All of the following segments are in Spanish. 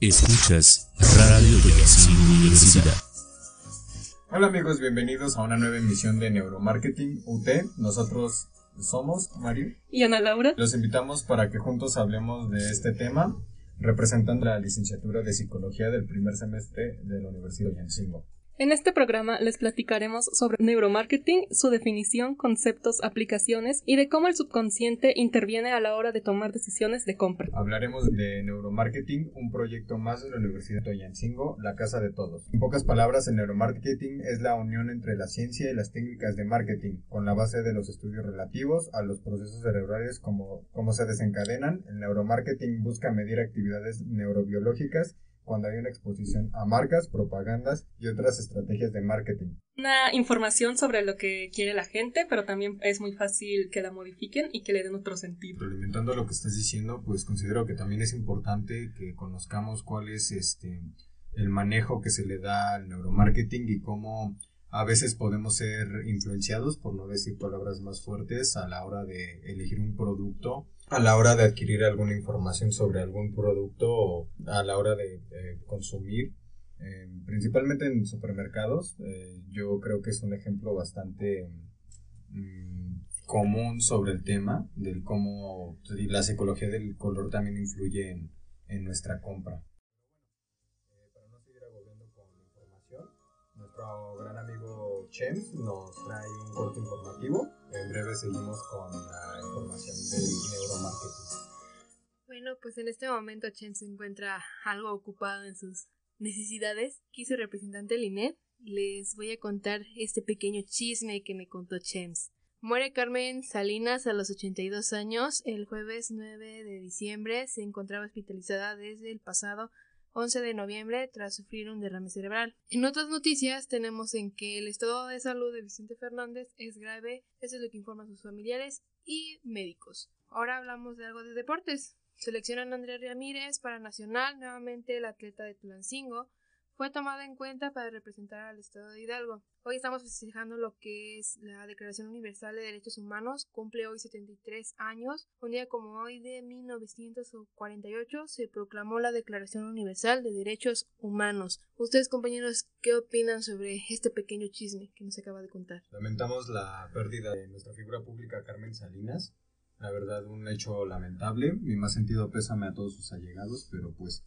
Escuchas Radio Toyancingo Universidad. Hola amigos, bienvenidos a una nueva emisión de Neuromarketing UT. Nosotros somos Mario y Ana Laura. Los invitamos para que juntos hablemos de este tema, representando la licenciatura de Psicología del primer semestre de la Universidad de Toyancingo. En este programa les platicaremos sobre neuromarketing, su definición, conceptos, aplicaciones y de cómo el subconsciente interviene a la hora de tomar decisiones de compra. Hablaremos de neuromarketing, un proyecto más de la Universidad de Toyancingo, la casa de todos. En pocas palabras, el neuromarketing es la unión entre la ciencia y las técnicas de marketing, con la base de los estudios relativos a los procesos cerebrales como, como se desencadenan. El neuromarketing busca medir actividades neurobiológicas cuando hay una exposición a marcas, propagandas y otras estrategias de marketing. Una información sobre lo que quiere la gente, pero también es muy fácil que la modifiquen y que le den otro sentido. Alimentando lo que estás diciendo, pues considero que también es importante que conozcamos cuál es este el manejo que se le da al neuromarketing y cómo a veces podemos ser influenciados, por no decir palabras más fuertes, a la hora de elegir un producto a la hora de adquirir alguna información sobre algún producto o a la hora de, consumir, eh, principalmente en supermercados. Eh, yo creo que es un ejemplo bastante mm, común sobre el tema del cómo la psicología del color también influye en, en nuestra compra. Nuestro gran amigo Chems nos trae un corte informativo. En breve seguimos con la información del neuromarketing. Bueno, pues en este momento Chen se encuentra algo ocupado en sus necesidades. Aquí su representante Linet les voy a contar este pequeño chisme que me contó Chems. Muere Carmen Salinas a los 82 años. El jueves 9 de diciembre se encontraba hospitalizada desde el pasado 11 de noviembre tras sufrir un derrame cerebral. En otras noticias tenemos en que el estado de salud de Vicente Fernández es grave, eso es lo que informan sus familiares y médicos. Ahora hablamos de algo de deportes. Seleccionan a Andrea Ramírez para Nacional, nuevamente el atleta de Tulancingo, fue tomada en cuenta para representar al Estado de Hidalgo. Hoy estamos festejando lo que es la Declaración Universal de Derechos Humanos. Cumple hoy 73 años. Un día como hoy de 1948 se proclamó la Declaración Universal de Derechos Humanos. Ustedes, compañeros, ¿qué opinan sobre este pequeño chisme que nos acaba de contar? Lamentamos la pérdida de nuestra figura pública Carmen Salinas. La verdad, un hecho lamentable. Mi más sentido pésame a todos sus allegados, pero pues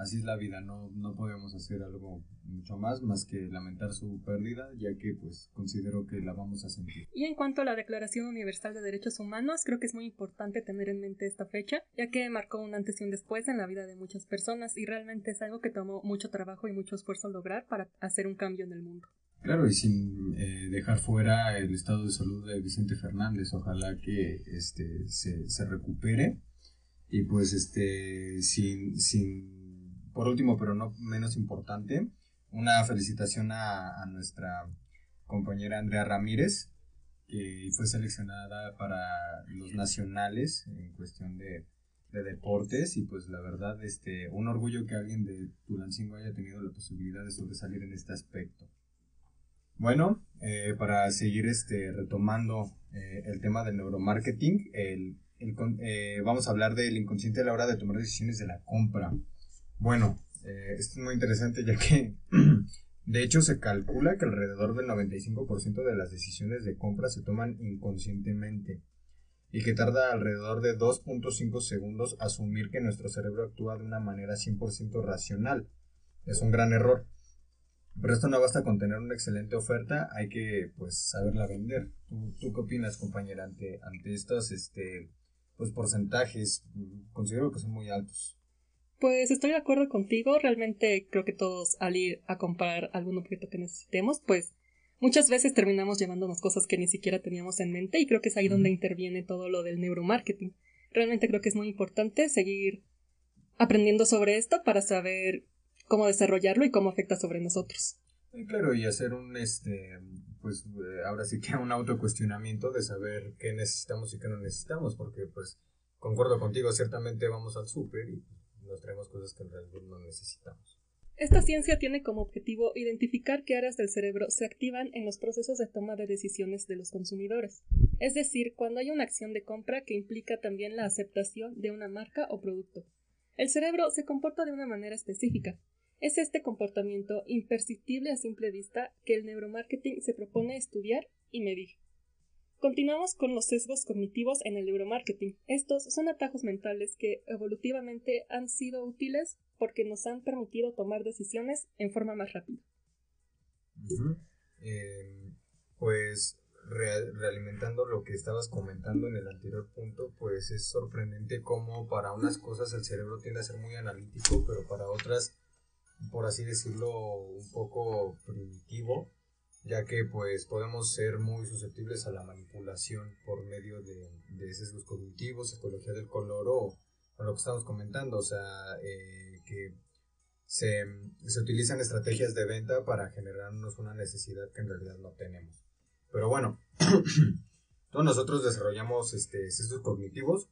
así es la vida, no, no podemos hacer algo mucho más más que lamentar su pérdida, ya que pues considero que la vamos a sentir. Y en cuanto a la Declaración Universal de Derechos Humanos, creo que es muy importante tener en mente esta fecha, ya que marcó un antes y un después en la vida de muchas personas y realmente es algo que tomó mucho trabajo y mucho esfuerzo lograr para hacer un cambio en el mundo. Claro, y sin eh, dejar fuera el estado de salud de Vicente Fernández, ojalá que este se, se recupere y pues este sin, sin por último, pero no menos importante, una felicitación a, nuestra compañera Andrea Ramírez, que fue seleccionada para los nacionales en cuestión de, deportes y pues la verdad este un orgullo que alguien de Tulancingo haya tenido la posibilidad de sobresalir en este aspecto. Bueno, eh, para seguir este retomando eh, el tema del neuromarketing, el, eh, vamos a hablar del inconsciente a la hora de tomar decisiones de la compra. Bueno, eh, esto es muy interesante ya que de hecho se calcula que alrededor del 95% de las decisiones de compra se toman inconscientemente y que tarda alrededor de 2.5 segundos asumir que nuestro cerebro actúa de una manera 100% racional. Es un gran error. Pero esto no basta con tener una excelente oferta, hay que pues saberla vender. ¿Tú, tú qué opinas, compañera, ante, ante estos este, pues, porcentajes? Considero que son muy altos. Pues estoy de acuerdo contigo, realmente creo que todos al ir a comprar algún objeto que necesitemos, pues muchas veces terminamos llevándonos cosas que ni siquiera teníamos en mente y creo que es ahí donde interviene todo lo del neuromarketing. Realmente creo que es muy importante seguir aprendiendo sobre esto para saber cómo desarrollarlo y cómo afecta sobre nosotros. claro, y hacer un, este, pues ahora sí que un autocuestionamiento de saber qué necesitamos y qué no necesitamos, porque pues concuerdo contigo, ciertamente vamos al súper y nos traemos cosas que en realidad no necesitamos. Esta ciencia tiene como objetivo identificar qué áreas del cerebro se activan en los procesos de toma de decisiones de los consumidores, es decir, cuando hay una acción de compra que implica también la aceptación de una marca o producto. El cerebro se comporta de una manera específica. Es este comportamiento imperceptible a simple vista que el neuromarketing se propone estudiar y medir. Continuamos con los sesgos cognitivos en el neuromarketing. Estos son atajos mentales que evolutivamente han sido útiles porque nos han permitido tomar decisiones en forma más rápida. Eh, pues realimentando lo que estabas comentando en el anterior punto, pues es sorprendente cómo para unas cosas el cerebro tiende a ser muy analítico, pero para otras, por así decirlo, un poco primitivo ya que pues podemos ser muy susceptibles a la manipulación por medio de, de sesgos cognitivos, psicología del color o, lo que estamos comentando, o sea, eh, que se, se, utilizan estrategias de venta para generarnos una necesidad que en realidad no tenemos. Pero bueno, todos nosotros desarrollamos este, sesgos cognitivos,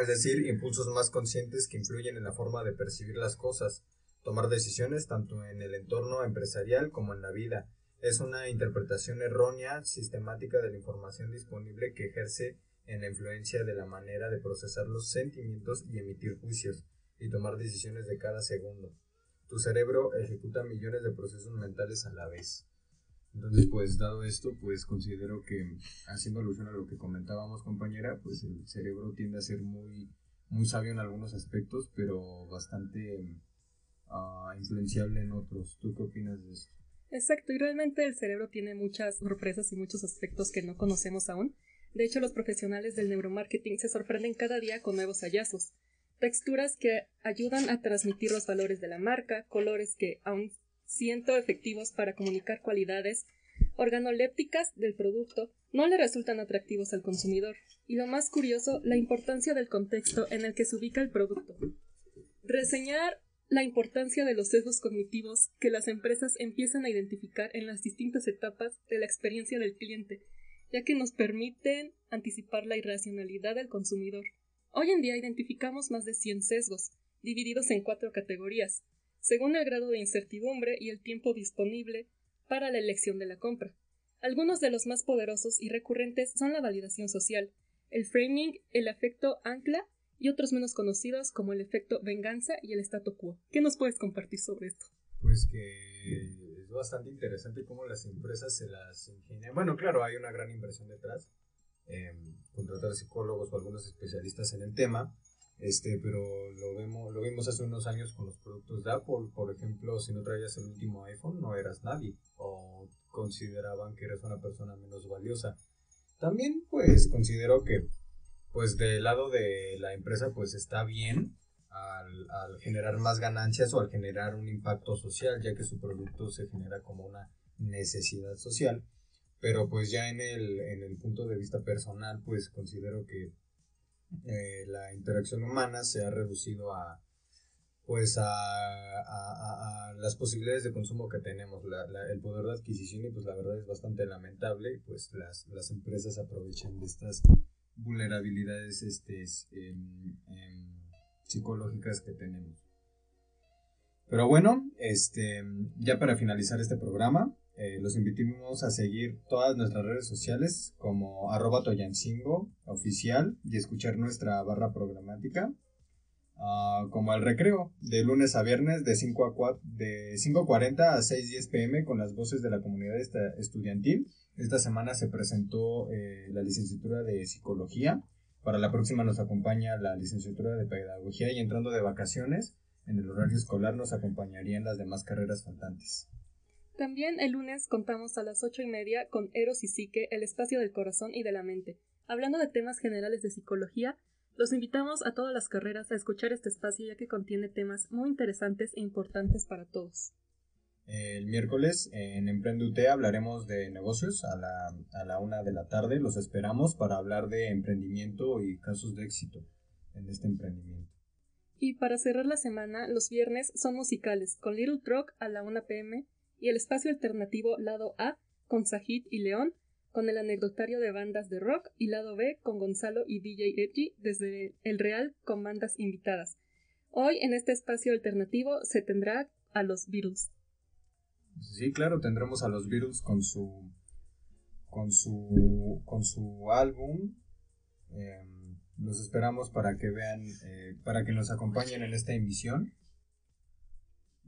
es decir, impulsos más conscientes que influyen en la forma de percibir las cosas, tomar decisiones tanto en el entorno empresarial como en la vida es una interpretación errónea sistemática de la información disponible que ejerce en la influencia de la manera de procesar los sentimientos y emitir juicios y tomar decisiones de cada segundo. Tu cerebro ejecuta millones de procesos mentales a la vez. Entonces, pues dado esto, pues considero que haciendo alusión a lo que comentábamos, compañera, pues el cerebro tiende a ser muy, muy sabio en algunos aspectos, pero bastante ah, influenciable en otros. ¿Tú qué opinas de esto? Exacto, y realmente el cerebro tiene muchas sorpresas y muchos aspectos que no conocemos aún. De hecho, los profesionales del neuromarketing se sorprenden cada día con nuevos hallazgos. Texturas que ayudan a transmitir los valores de la marca, colores que, aun siendo efectivos para comunicar cualidades organolépticas del producto, no le resultan atractivos al consumidor. Y lo más curioso, la importancia del contexto en el que se ubica el producto. Reseñar la importancia de los sesgos cognitivos que las empresas empiezan a identificar en las distintas etapas de la experiencia del cliente, ya que nos permiten anticipar la irracionalidad del consumidor. Hoy en día identificamos más de 100 sesgos, divididos en cuatro categorías, según el grado de incertidumbre y el tiempo disponible para la elección de la compra. Algunos de los más poderosos y recurrentes son la validación social, el framing, el afecto ancla y otros menos conocidos como el efecto venganza y el statu quo. ¿Qué nos puedes compartir sobre esto? Pues que es bastante interesante cómo las empresas se las ingenian. Bueno, claro, hay una gran inversión detrás, eh, contratar psicólogos o algunos especialistas en el tema, este, pero lo vemos, lo vimos hace unos años con los productos de Apple, por ejemplo, si no traías el último iPhone no eras nadie o consideraban que eres una persona menos valiosa. También pues considero que pues del lado de la empresa pues está bien al, generar más ganancias o al generar un impacto social, ya que su producto se genera como una necesidad social. Pero pues ya en el, en el punto de vista personal, pues considero que eh, la interacción humana se ha reducido a pues a, a, las posibilidades de consumo que tenemos, el poder de adquisición y pues la verdad es bastante lamentable pues las, las empresas aprovechan de estas vulnerabilidades este, em, em, psicológicas que tenemos. Pero bueno, este, ya para finalizar este programa, eh, los invitamos a seguir todas nuestras redes sociales como arroba toyancingo oficial y escuchar nuestra barra programática ah, como el recreo de lunes a viernes de 5 a de 5.40 a 6.10 pm con las voces de la comunidad estudiantil esta semana se presentó eh, la licenciatura de psicología. Para la próxima nos acompaña la licenciatura de pedagogía y entrando de vacaciones, en el horario escolar nos acompañarían las demás carreras faltantes. También el lunes contamos a las ocho y media con Eros y Psique, el espacio del corazón y de la mente. Hablando de temas generales de psicología, los invitamos a todas las carreras a escuchar este espacio ya que contiene temas muy interesantes e importantes para todos. El miércoles en Emprende hablaremos de negocios a la, a la una de la tarde. Los esperamos para hablar de emprendimiento y casos de éxito en este emprendimiento. Y para cerrar la semana, los viernes son musicales con Little Truck a la 1 pm y el espacio alternativo lado A con Sajid y León, con el anecdotario de bandas de rock y lado B con Gonzalo y DJ Edgy desde el Real con bandas invitadas. Hoy en este espacio alternativo se tendrá a los Beatles. Sí, claro, tendremos a los Beatles con su con su con su álbum em, los esperamos para que vean, eh, para que nos acompañen en esta emisión.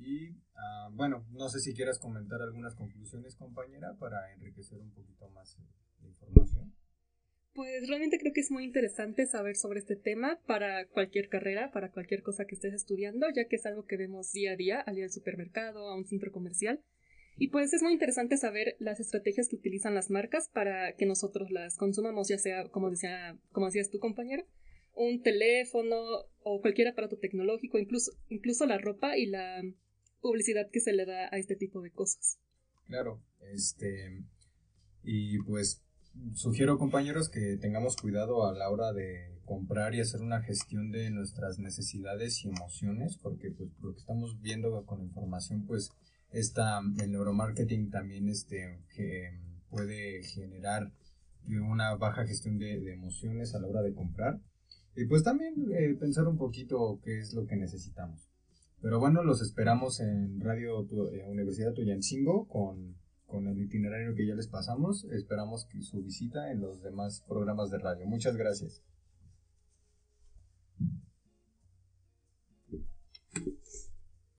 Y ah, bueno, no sé si quieras comentar algunas conclusiones, compañera, para enriquecer un poquito más eh, la información. Pues realmente creo que es muy interesante saber sobre este tema para cualquier carrera, para cualquier cosa que estés estudiando, ya que es algo que vemos día a día al ir al supermercado, a un centro comercial. Y pues es muy interesante saber las estrategias que utilizan las marcas para que nosotros las consumamos, ya sea, como, decía, como decías tu compañero, un teléfono o cualquier aparato tecnológico, incluso, incluso la ropa y la publicidad que se le da a este tipo de cosas. Claro, este, y pues sugiero compañeros que tengamos cuidado a la hora de comprar y hacer una gestión de nuestras necesidades y emociones, porque pues lo que estamos viendo con la información, pues esta, el neuromarketing también este, que puede generar una baja gestión de, emociones a la hora de comprar. Y pues también eh, pensar un poquito qué es lo que necesitamos. Pero bueno, los esperamos en Radio eh, Universidad Tuyancingo con con el itinerario que ya les pasamos. Esperamos su visita en los demás programas de radio. Muchas gracias.